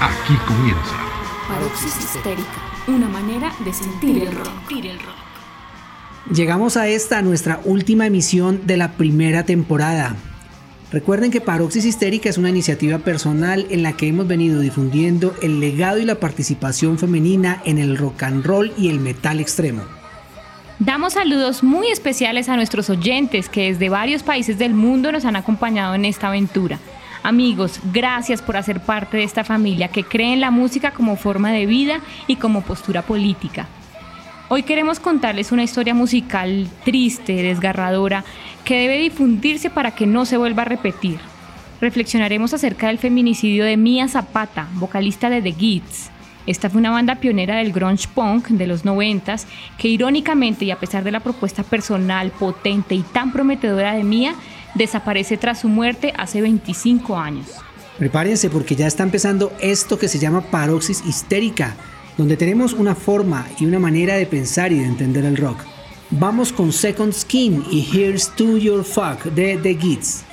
Aquí comienza. Paroxis histérica, una manera de sentir el rock. Llegamos a esta, nuestra última emisión de la primera temporada. Recuerden que Paroxis Histérica es una iniciativa personal en la que hemos venido difundiendo el legado y la participación femenina en el rock and roll y el metal extremo. Damos saludos muy especiales a nuestros oyentes que desde varios países del mundo nos han acompañado en esta aventura. Amigos, gracias por hacer parte de esta familia que cree en la música como forma de vida y como postura política. Hoy queremos contarles una historia musical triste, desgarradora, que debe difundirse para que no se vuelva a repetir. Reflexionaremos acerca del feminicidio de Mia Zapata, vocalista de The Gits. Esta fue una banda pionera del grunge punk de los noventas que irónicamente y a pesar de la propuesta personal, potente y tan prometedora de Mia, desaparece tras su muerte hace 25 años. Prepárense porque ya está empezando esto que se llama paroxis histérica, donde tenemos una forma y una manera de pensar y de entender el rock. Vamos con Second Skin y Here's to Your Fuck de The Gits.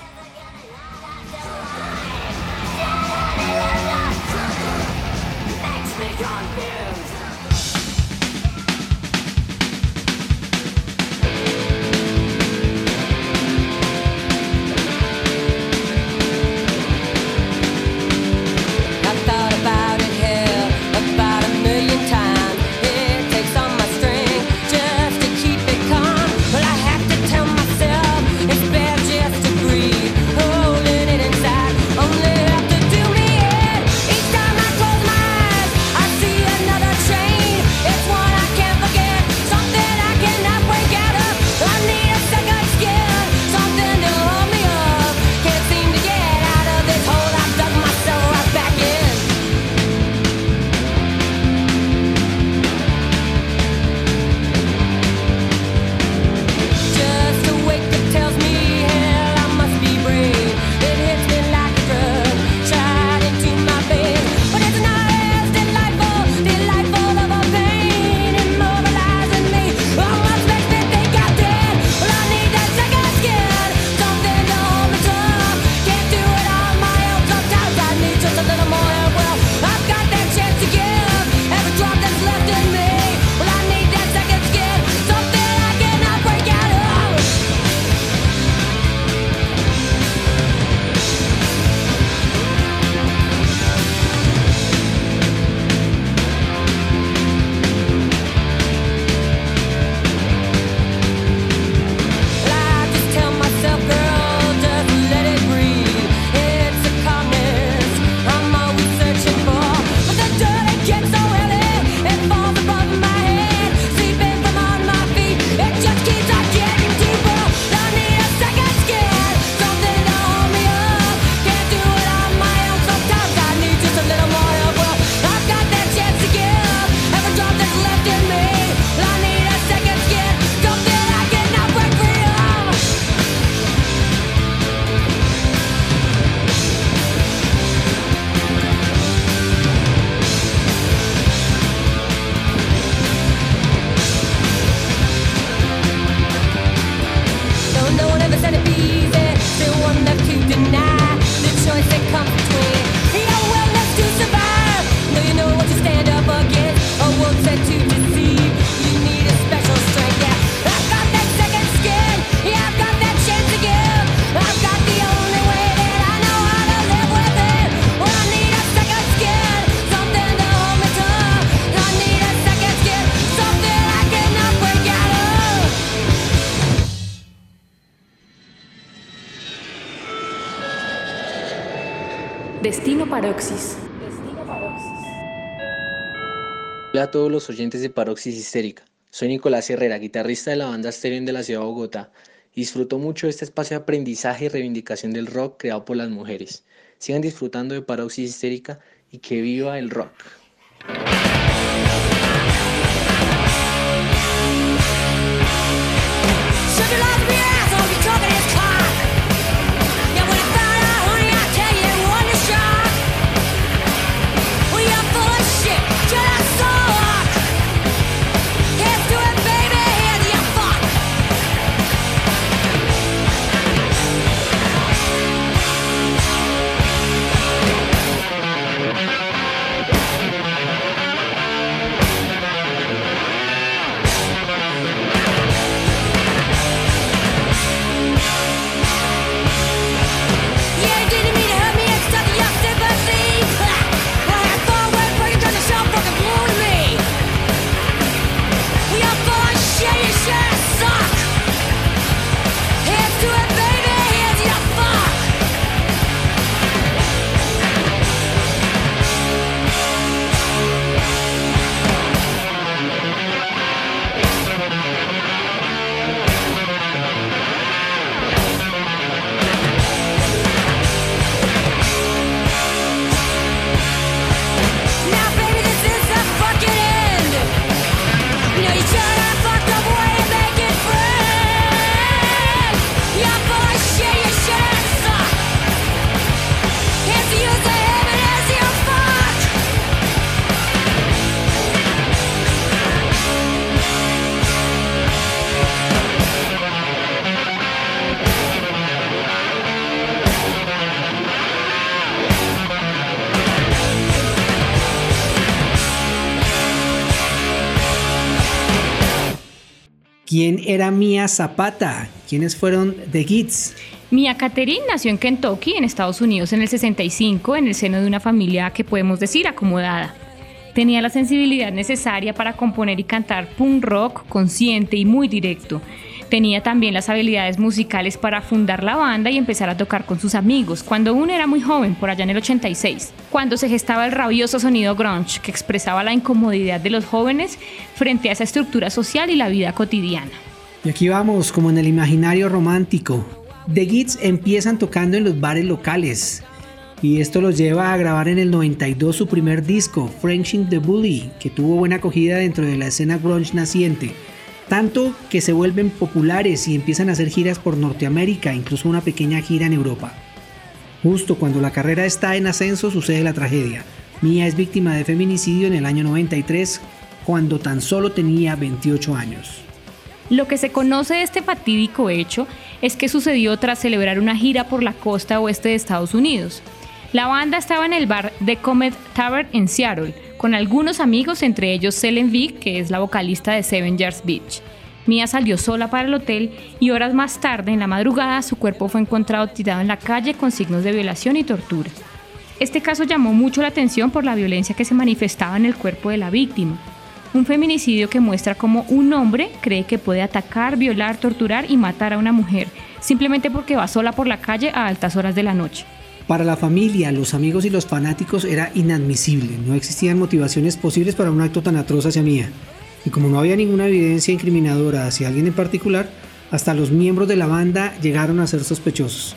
A todos los oyentes de Paroxis Histérica. Soy Nicolás Herrera, guitarrista de la banda Stereo de la ciudad de Bogotá. Disfruto mucho este espacio de aprendizaje y reivindicación del rock creado por las mujeres. Sigan disfrutando de Paroxis Histérica y que viva el rock. ¿Quién era Mia Zapata? ¿Quiénes fueron The Gits? Mia Catherine nació en Kentucky, en Estados Unidos, en el 65, en el seno de una familia que podemos decir acomodada. Tenía la sensibilidad necesaria para componer y cantar punk rock consciente y muy directo. Tenía también las habilidades musicales para fundar la banda y empezar a tocar con sus amigos, cuando uno era muy joven, por allá en el 86, cuando se gestaba el rabioso sonido grunge que expresaba la incomodidad de los jóvenes frente a esa estructura social y la vida cotidiana. Y aquí vamos, como en el imaginario romántico. The Gits empiezan tocando en los bares locales. Y esto los lleva a grabar en el 92 su primer disco, Frenching the Bully, que tuvo buena acogida dentro de la escena grunge naciente. Tanto que se vuelven populares y empiezan a hacer giras por Norteamérica, incluso una pequeña gira en Europa. Justo cuando la carrera está en ascenso sucede la tragedia. Mia es víctima de feminicidio en el año 93, cuando tan solo tenía 28 años. Lo que se conoce de este fatídico hecho es que sucedió tras celebrar una gira por la costa oeste de Estados Unidos. La banda estaba en el bar The Comet Tavern en Seattle, con algunos amigos, entre ellos Selen Vick, que es la vocalista de Seven Years Beach. Mia salió sola para el hotel y horas más tarde, en la madrugada, su cuerpo fue encontrado tirado en la calle con signos de violación y tortura. Este caso llamó mucho la atención por la violencia que se manifestaba en el cuerpo de la víctima. Un feminicidio que muestra cómo un hombre cree que puede atacar, violar, torturar y matar a una mujer simplemente porque va sola por la calle a altas horas de la noche. Para la familia, los amigos y los fanáticos era inadmisible. No existían motivaciones posibles para un acto tan atroz hacia Mía. Y como no había ninguna evidencia incriminadora hacia alguien en particular, hasta los miembros de la banda llegaron a ser sospechosos.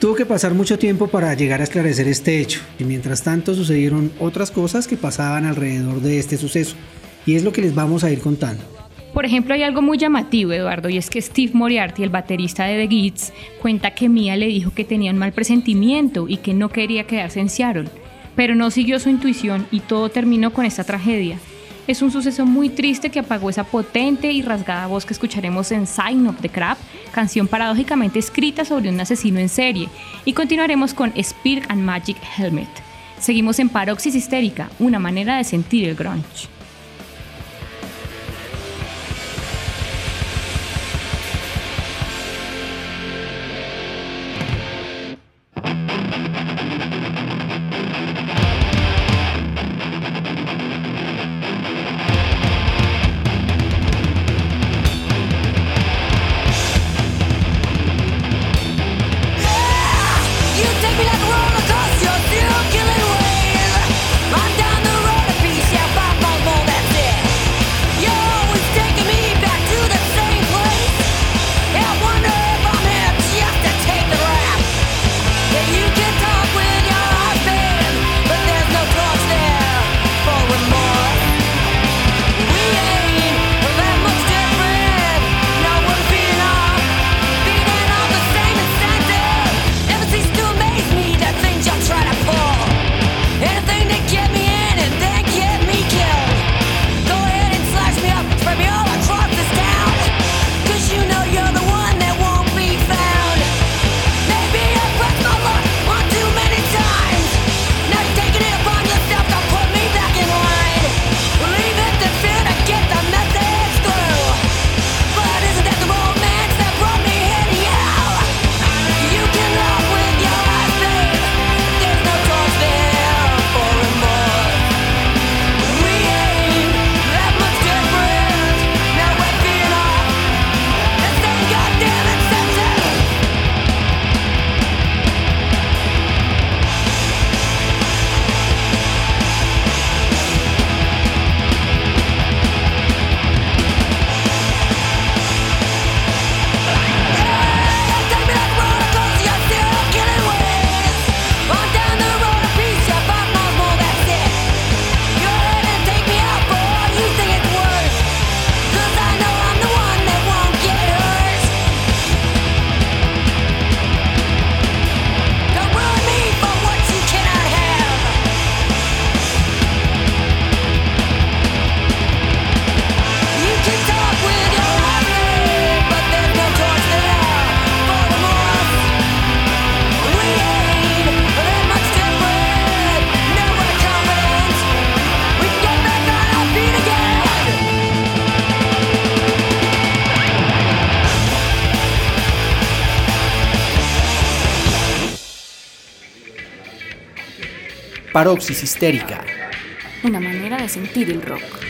Tuvo que pasar mucho tiempo para llegar a esclarecer este hecho, y mientras tanto sucedieron otras cosas que pasaban alrededor de este suceso, y es lo que les vamos a ir contando. Por ejemplo, hay algo muy llamativo, Eduardo, y es que Steve Moriarty, el baterista de The Gits, cuenta que Mia le dijo que tenía un mal presentimiento y que no quería quedarse en Seattle, pero no siguió su intuición y todo terminó con esta tragedia. Es un suceso muy triste que apagó esa potente y rasgada voz que escucharemos en Sign of the Crab, canción paradójicamente escrita sobre un asesino en serie, y continuaremos con Spirit and Magic Helmet. Seguimos en Paroxis Histérica, una manera de sentir el grunge. Paroxis histérica. Una manera de sentir el rock.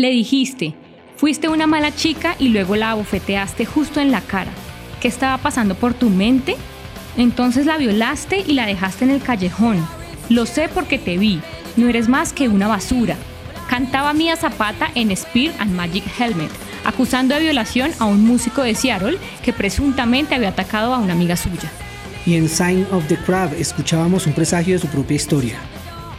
Le dijiste, fuiste una mala chica y luego la abofeteaste justo en la cara. ¿Qué estaba pasando por tu mente? Entonces la violaste y la dejaste en el callejón. Lo sé porque te vi. No eres más que una basura. Cantaba Mía Zapata en Spear and Magic Helmet, acusando de violación a un músico de Seattle que presuntamente había atacado a una amiga suya. Y en Sign of the Crab escuchábamos un presagio de su propia historia.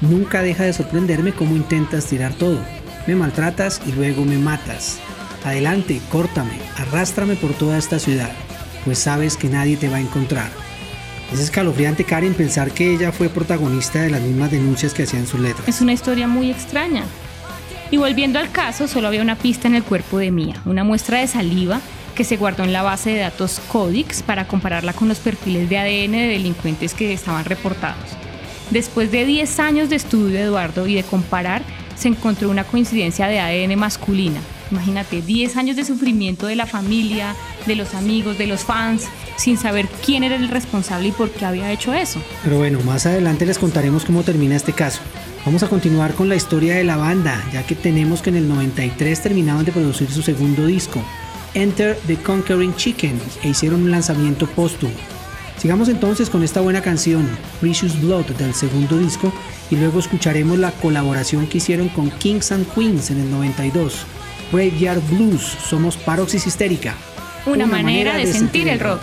Nunca deja de sorprenderme cómo intentas tirar todo. Me maltratas y luego me matas. Adelante, córtame, arrástrame por toda esta ciudad, pues sabes que nadie te va a encontrar. Es escalofriante, Karen, pensar que ella fue protagonista de las mismas denuncias que hacían sus letras. Es una historia muy extraña. Y volviendo al caso, solo había una pista en el cuerpo de Mía, una muestra de saliva que se guardó en la base de datos Codix para compararla con los perfiles de ADN de delincuentes que estaban reportados. Después de 10 años de estudio Eduardo y de comparar, se encontró una coincidencia de ADN masculina. Imagínate, 10 años de sufrimiento de la familia, de los amigos, de los fans, sin saber quién era el responsable y por qué había hecho eso. Pero bueno, más adelante les contaremos cómo termina este caso. Vamos a continuar con la historia de la banda, ya que tenemos que en el 93 terminaban de producir su segundo disco, Enter the Conquering Chicken, e hicieron un lanzamiento póstumo. Sigamos entonces con esta buena canción, Precious Blood, del segundo disco, y luego escucharemos la colaboración que hicieron con Kings and Queens en el 92. Graveyard Blues, somos Paroxys Histérica. Una, manera, de sentir el rock.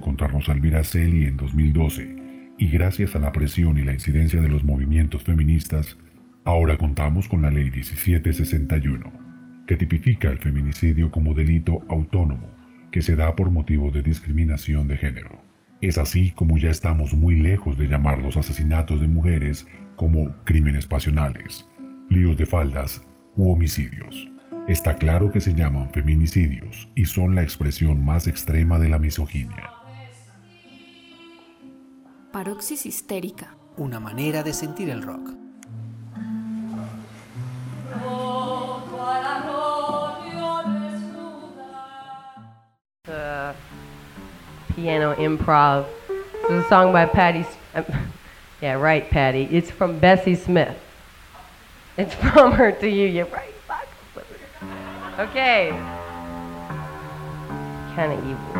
Contra Rosalvira Celi en 2012, y gracias a la presión y la incidencia de los movimientos feministas, ahora contamos con la Ley 1761, que tipifica el feminicidio como delito autónomo que se da por motivo de discriminación de género. Es así como ya estamos muy lejos de llamar los asesinatos de mujeres como crímenes pasionales, líos de faldas u homicidios. Está claro que se llaman feminicidios y son la expresión más extrema de la misoginia. Paroxis histérica. Una manera de sentir el rock. piano improv. It's a song by Patti. Um, yeah, right, Patty. It's from Bessie Smith. It's from her to you. You're right. Okay. Kind of evil.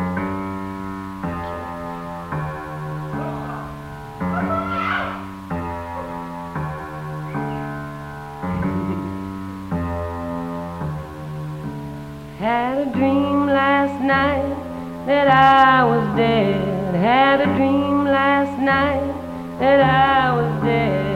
Had a dream last night that I was dead. Had a dream last night that I was dead.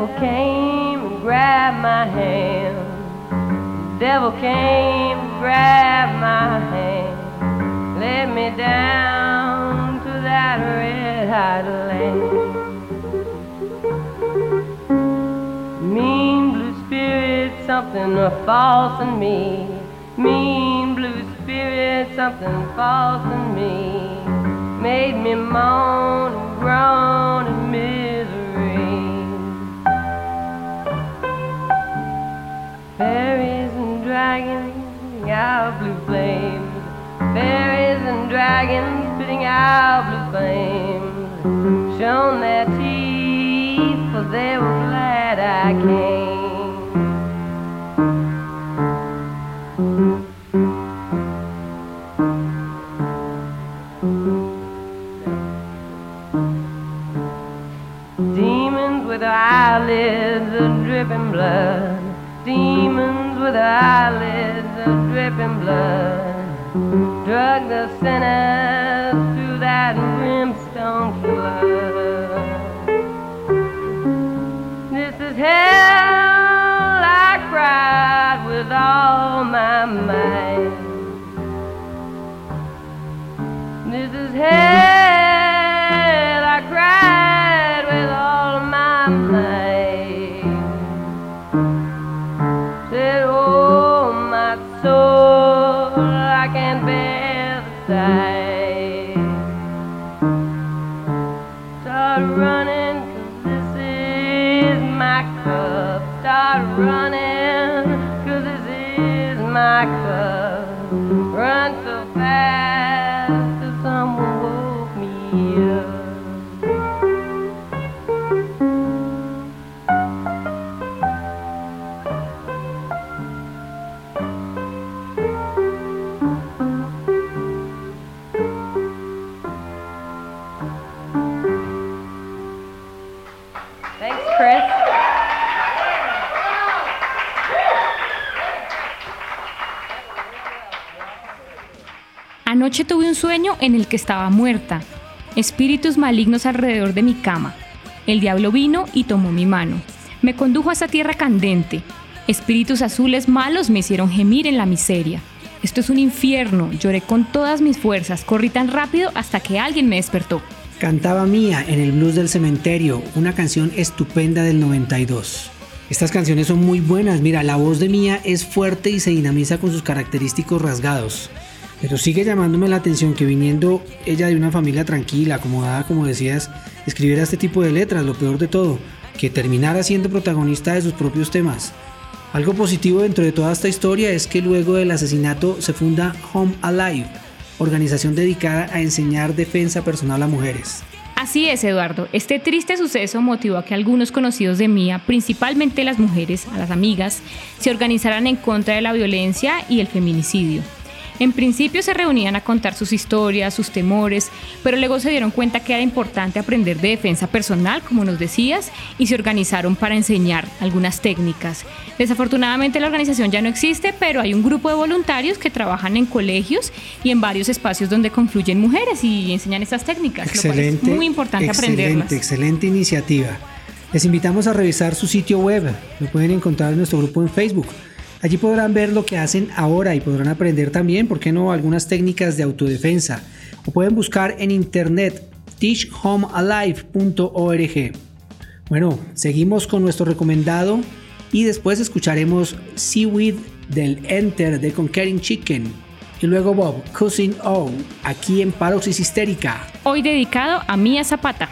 Devil came and grabbed my hand. Devil came and grabbed my hand. Led me down to that red hot land. Mean blue spirit, something false in me. Mean blue spirit, something false in me. Made me moan and groan and misery. Fairies and dragons out blue flames. Fairies and dragons spitting out blue flames. Shown their teeth, for they were glad I came. Demons with eyelids of dripping blood. With their eyelids of dripping blood. Drug the sinners through that brimstone flood. This is hell, I cried with all my might. This is hell, I cried with all my might. Start running, 'cause this is my cup. Start running, 'cause this is my cup. Run Anoche tuve un sueño en el que estaba muerta. Espíritus malignos alrededor de mi cama. El diablo vino y tomó mi mano. Me condujo a esa tierra candente. Espíritus azules malos me hicieron gemir en la miseria. Esto es un infierno. Lloré con todas mis fuerzas. Corrí tan rápido hasta que alguien me despertó. Cantaba Mía en el Blues del Cementerio, una canción estupenda del 92. Estas canciones son muy buenas, mira, la voz de Mía es fuerte y se dinamiza con sus característicos rasgados. Pero sigue llamándome la atención que viniendo ella de una familia tranquila, acomodada, como decías, escribiera este tipo de letras, lo peor de todo, que terminara siendo protagonista de sus propios temas. Algo positivo dentro de toda esta historia es que luego del asesinato se funda Home Alive, organización dedicada a enseñar defensa personal a mujeres. Así es, Eduardo. Este triste suceso motivó a que algunos conocidos de Mía, principalmente las mujeres, a las amigas, se organizaran en contra de la violencia y el feminicidio. En principio se reunían a contar sus historias, sus temores, pero luego se dieron cuenta que era importante aprender de defensa personal, como nos decías, y se organizaron para enseñar algunas técnicas. Desafortunadamente la organización ya no existe, pero hay un grupo de voluntarios que trabajan en colegios y en varios espacios donde confluyen mujeres y enseñan estas técnicas. lo cual es muy importante excelente, aprenderlas. Excelente iniciativa. Les invitamos a revisar su sitio web. Lo pueden encontrar en nuestro grupo en Facebook. Allí podrán ver lo que hacen ahora y podrán aprender también, ¿por qué no?, algunas técnicas de autodefensa. O pueden buscar en internet teachhomealive.org. Bueno, seguimos con nuestro recomendado y después escucharemos Seaweed del Enter de Conquering Chicken. Y luego Bob, Cousin O, aquí en Paroxis Histérica. Hoy dedicado a Mía Zapata.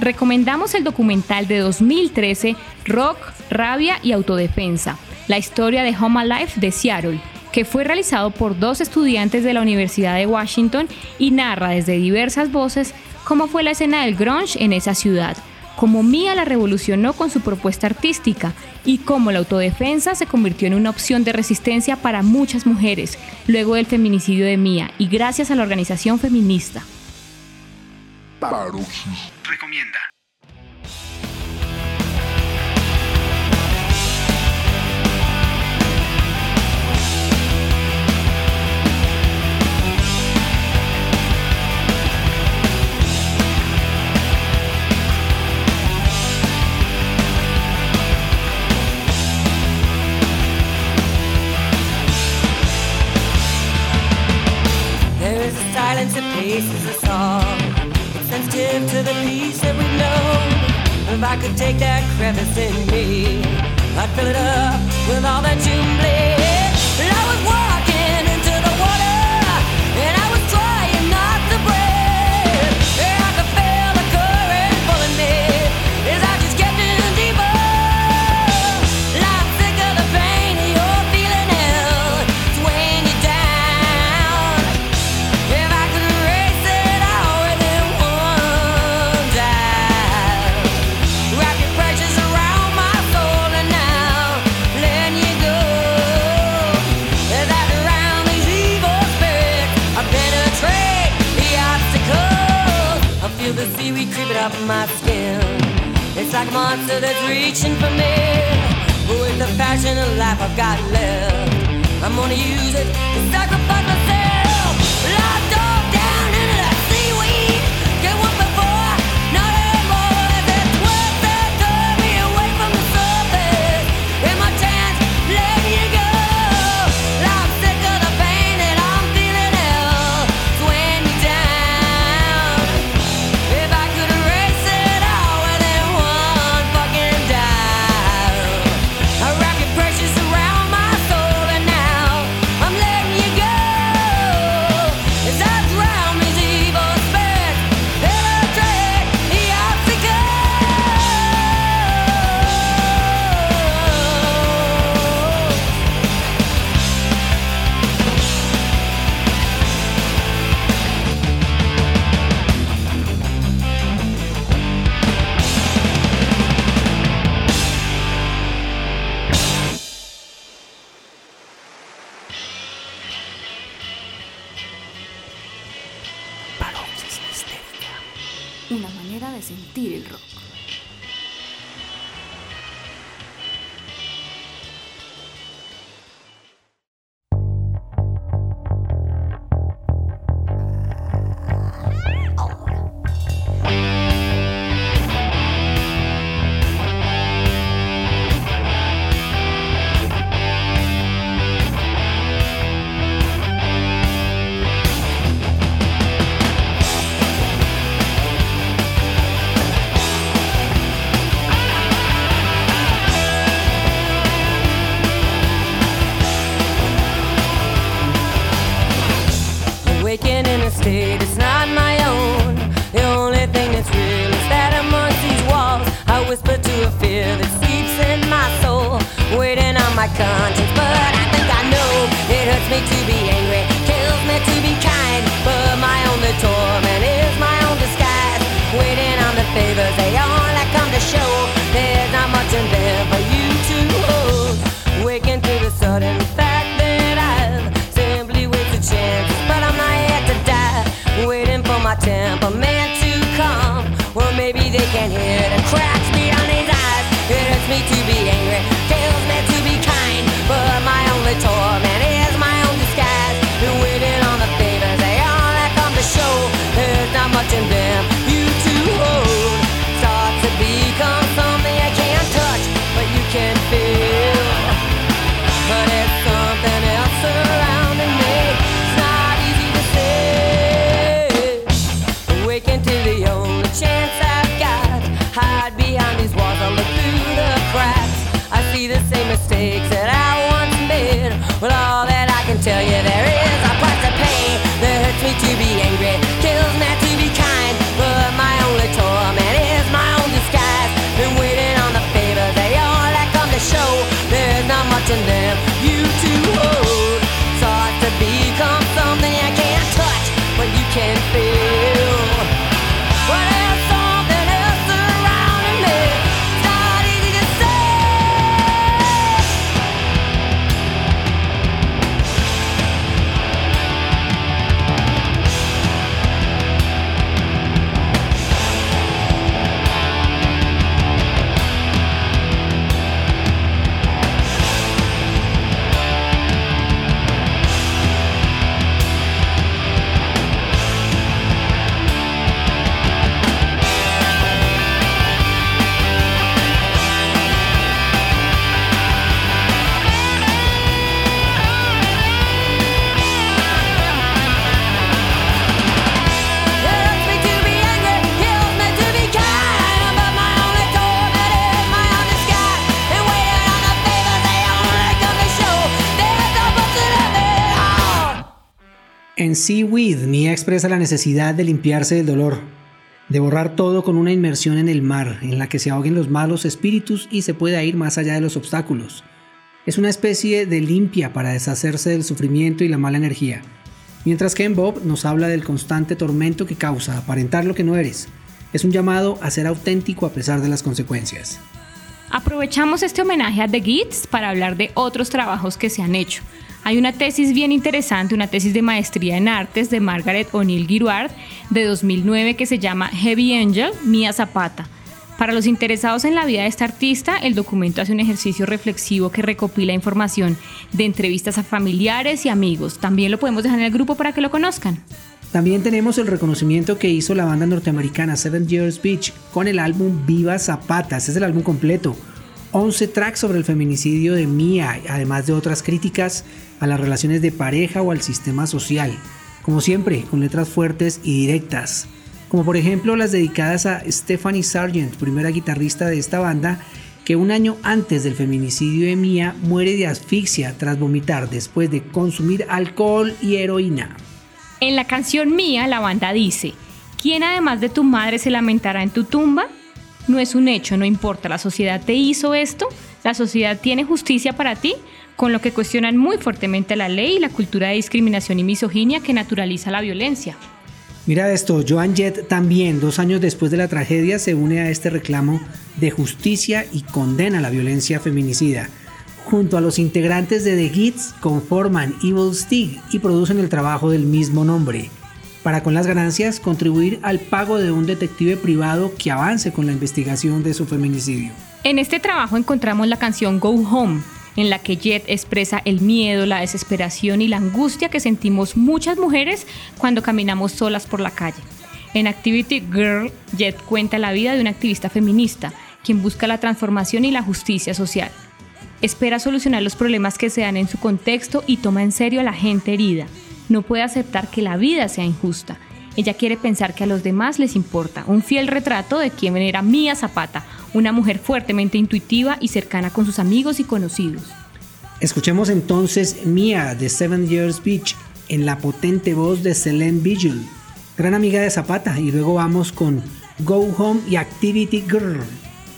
Recomendamos el documental de 2013 Rock, Rabia y Autodefensa, la historia de Home Alive de Seattle, que fue realizado por dos estudiantes de la Universidad de Washington y narra desde diversas voces cómo fue la escena del grunge en esa ciudad, cómo Mia la revolucionó con su propuesta artística y cómo la autodefensa se convirtió en una opción de resistencia para muchas mujeres luego del feminicidio de Mia y gracias a la organización feminista. Recomienda. There is a silence that paces us all. It's sensitive to the peace that we know. If I could take that crevice in me, I'd fill it up with all that you bleed. I was walking de sentir el rock. En Seaweed, Mia expresa la necesidad de limpiarse del dolor, de borrar todo con una inmersión en el mar, en la que se ahoguen los malos espíritus y se pueda ir más allá de los obstáculos. Es una especie de limpia para deshacerse del sufrimiento y la mala energía. Mientras que en Bob nos habla del constante tormento que causa aparentar lo que no eres. Es un llamado a ser auténtico a pesar de las consecuencias. Aprovechamos este homenaje a The Gits para hablar de otros trabajos que se han hecho. Hay una tesis bien interesante, una tesis de maestría en artes de Margaret O'Neill Girouard de 2009 que se llama Heavy Angel, Mía Zapata. Para los interesados en la vida de esta artista, el documento hace un ejercicio reflexivo que recopila información de entrevistas a familiares y amigos. También lo podemos dejar en el grupo para que lo conozcan. También tenemos el reconocimiento que hizo la banda norteamericana Seven Years Beach con el álbum Viva Zapata. Este es el álbum completo. 11 tracks sobre el feminicidio de Mia, además de otras críticas a las relaciones de pareja o al sistema social. Como siempre, con letras fuertes y directas. Como por ejemplo las dedicadas a Stephanie Sargent, primera guitarrista de esta banda, que un año antes del feminicidio de Mia muere de asfixia tras vomitar después de consumir alcohol y heroína. En la canción Mía, la banda dice, ¿quién además de tu madre se lamentará en tu tumba? No es un hecho, no importa, la sociedad te hizo esto, la sociedad tiene justicia para ti, con lo que cuestionan muy fuertemente la ley y la cultura de discriminación y misoginia que naturaliza la violencia. Mira esto, Joan Jett también, dos años después de la tragedia, se une a este reclamo de justicia y condena la violencia feminicida. Junto a los integrantes de The Gits conforman Evil Stig y producen el trabajo del mismo nombre, para con las ganancias contribuir al pago de un detective privado que avance con la investigación de su feminicidio. En este trabajo encontramos la canción Go Home, en la que Jet expresa el miedo, la desesperación y la angustia que sentimos muchas mujeres cuando caminamos solas por la calle. En Activity Girl, Jet cuenta la vida de una activista feminista, quien busca la transformación y la justicia social. Espera solucionar los problemas que se dan en su contexto y toma en serio a la gente herida. No puede aceptar que la vida sea injusta. Ella quiere pensar que a los demás les importa. Un fiel retrato de quien era Mía Zapata, una mujer fuertemente intuitiva y cercana con sus amigos y conocidos. Escuchemos entonces Mia de Seven Years Beach en la potente voz de Selene Vigil, gran amiga de Zapata, y luego vamos con Go Home y Activity Girl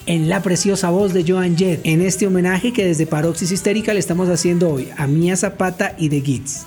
en la preciosa voz de Joan Jett en este homenaje que desde Paroxis Histérica le estamos haciendo hoy a Mia Zapata y The Gits.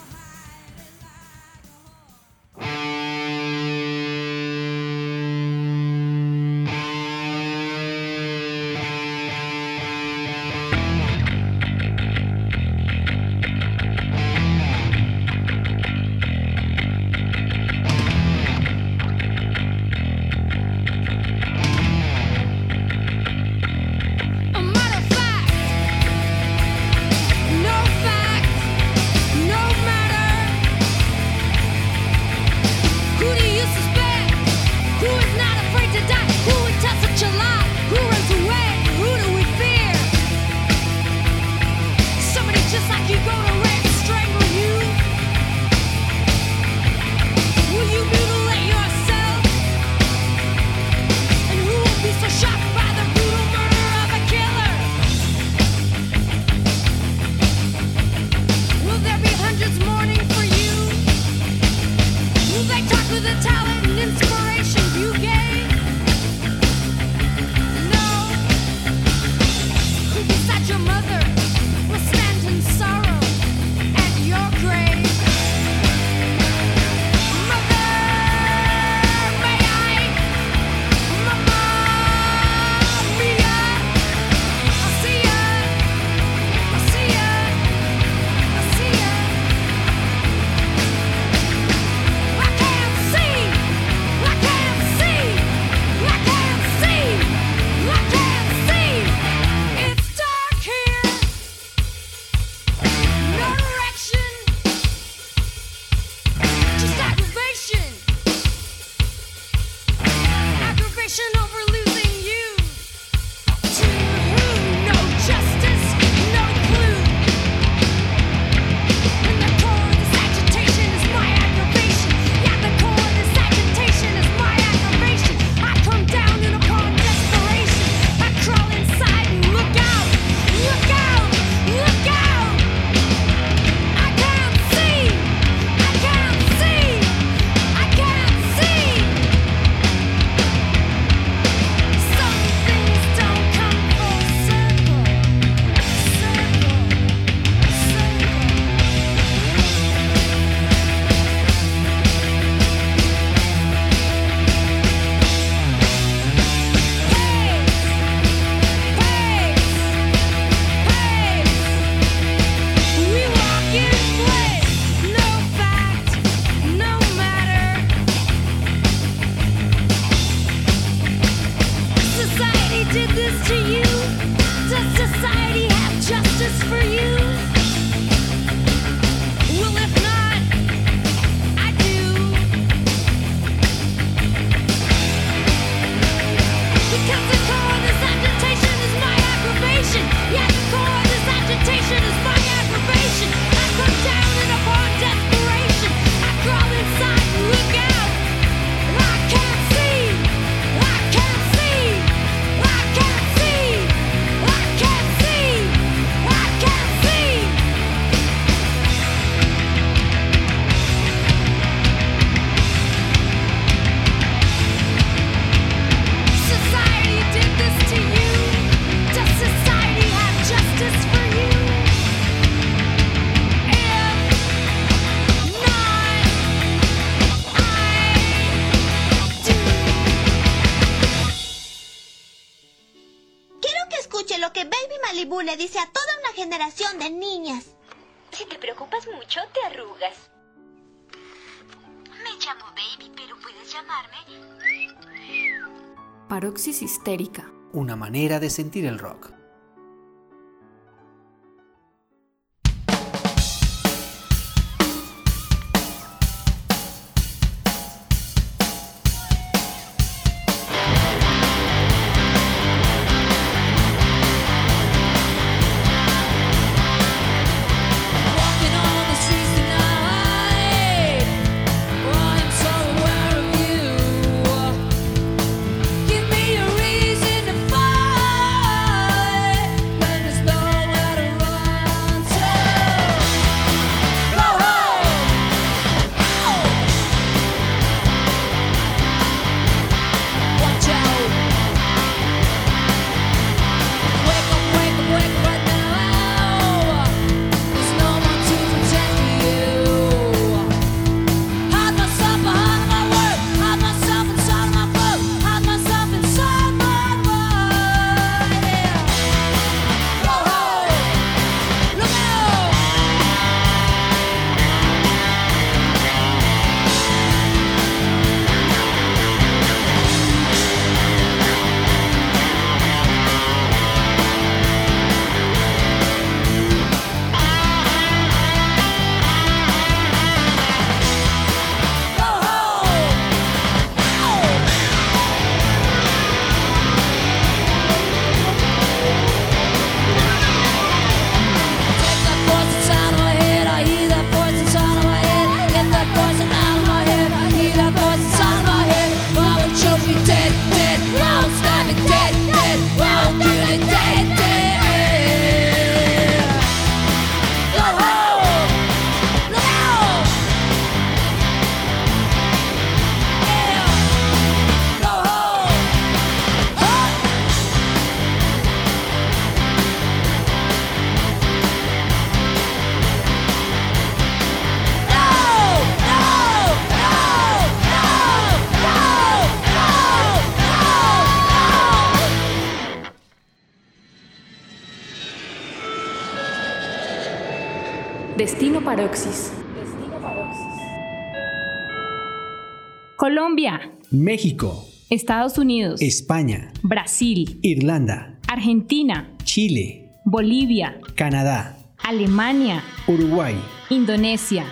arrugas. Me llamo Baby, pero puedes llamarme... Paroxis histérica. Una manera de sentir el rock. Estados Unidos, España, Brasil, Irlanda, Argentina, Chile, Bolivia, Canadá, Alemania, Uruguay, Indonesia,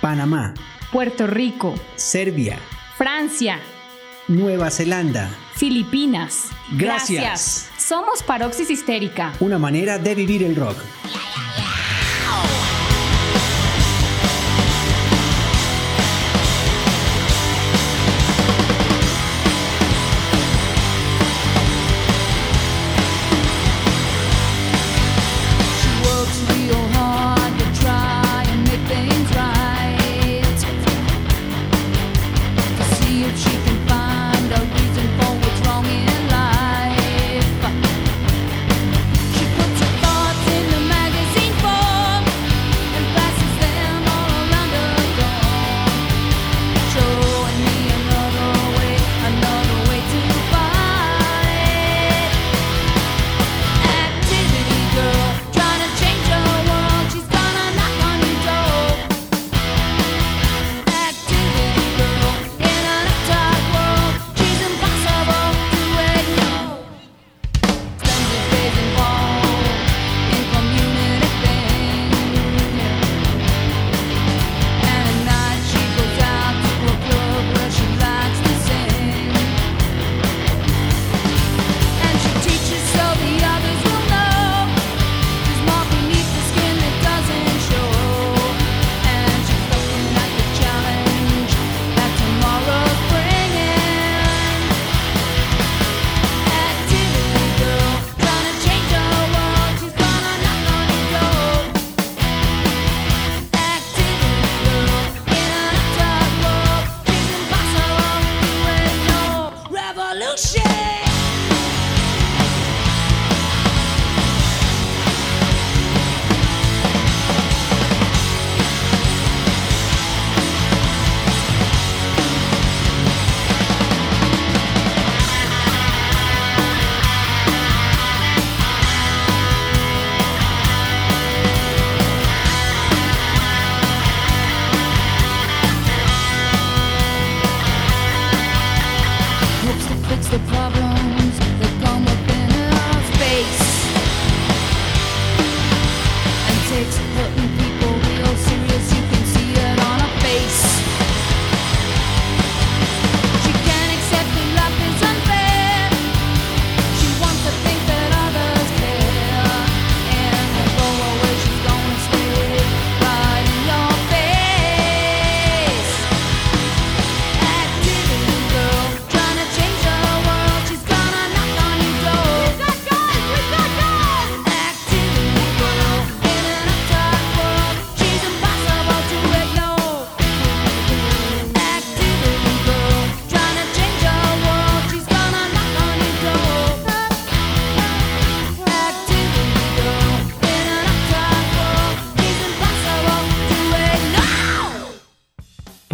Panamá, Puerto Rico, Serbia, Francia, Nueva Zelanda, Filipinas. Gracias. Somos Paroxis Histérica. Una manera de vivir el rock.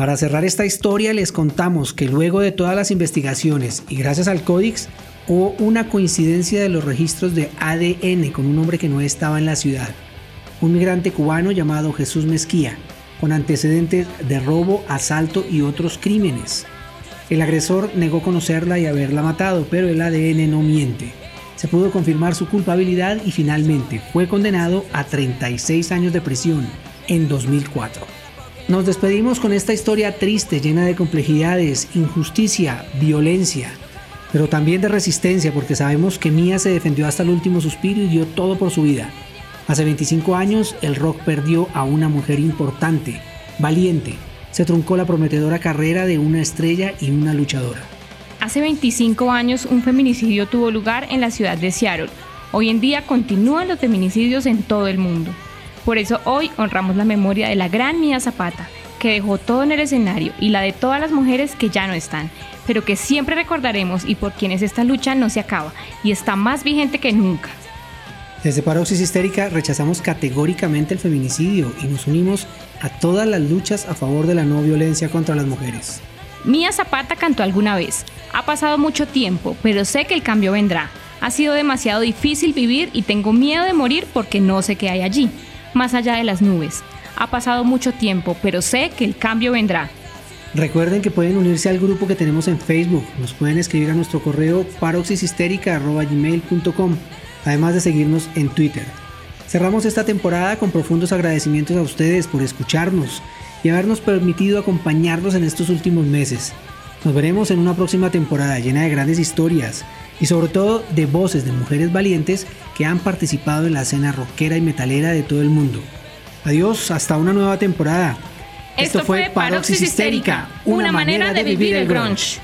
Para cerrar esta historia les contamos que luego de todas las investigaciones y gracias al Códix hubo una coincidencia de los registros de ADN con un hombre que no estaba en la ciudad, un migrante cubano llamado Jesús Mezquía, con antecedentes de robo, asalto y otros crímenes. El agresor negó conocerla y haberla matado, pero el ADN no miente. Se pudo confirmar su culpabilidad y finalmente fue condenado a 36 años de prisión en 2004. Nos despedimos con esta historia triste, llena de complejidades, injusticia, violencia, pero también de resistencia, porque sabemos que Mía se defendió hasta el último suspiro y dio todo por su vida. Hace 25 años, el rock perdió a una mujer importante, valiente. Se truncó la prometedora carrera de una estrella y una luchadora. Hace 25 años un feminicidio tuvo lugar en la ciudad de Seattle. Hoy en día continúan los feminicidios en todo el mundo. Por eso hoy honramos la memoria de la gran Mía Zapata, que dejó todo en el escenario y la de todas las mujeres que ya no están, pero que siempre recordaremos y por quienes esta lucha no se acaba y está más vigente que nunca. Desde Paroxis Histérica rechazamos categóricamente el feminicidio y nos unimos a todas las luchas a favor de la no violencia contra las mujeres. Mía Zapata cantó alguna vez. Ha pasado mucho tiempo, pero sé que el cambio vendrá. Ha sido demasiado difícil vivir y tengo miedo de morir porque no sé qué hay allí, más allá de las nubes. Ha pasado mucho tiempo, pero sé que el cambio vendrá. Recuerden que pueden unirse al grupo que tenemos en Facebook. Nos pueden escribir a nuestro correo paroxishistérica.gmail.com, además de seguirnos en Twitter. Cerramos esta temporada con profundos agradecimientos a ustedes por escucharnos y habernos permitido acompañarnos en estos últimos meses. Nos veremos en una próxima temporada llena de grandes historias y sobre todo de voces de mujeres valientes que han participado en la escena rockera y metalera de todo el mundo. Adiós, hasta una nueva temporada. Esto, fue Paroxis Histérica, una manera de vivir el grunge.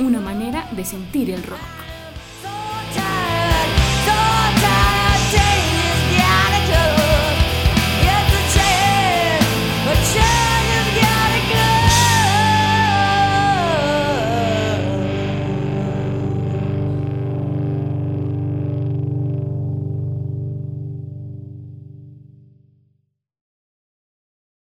Una manera de sentir el rock.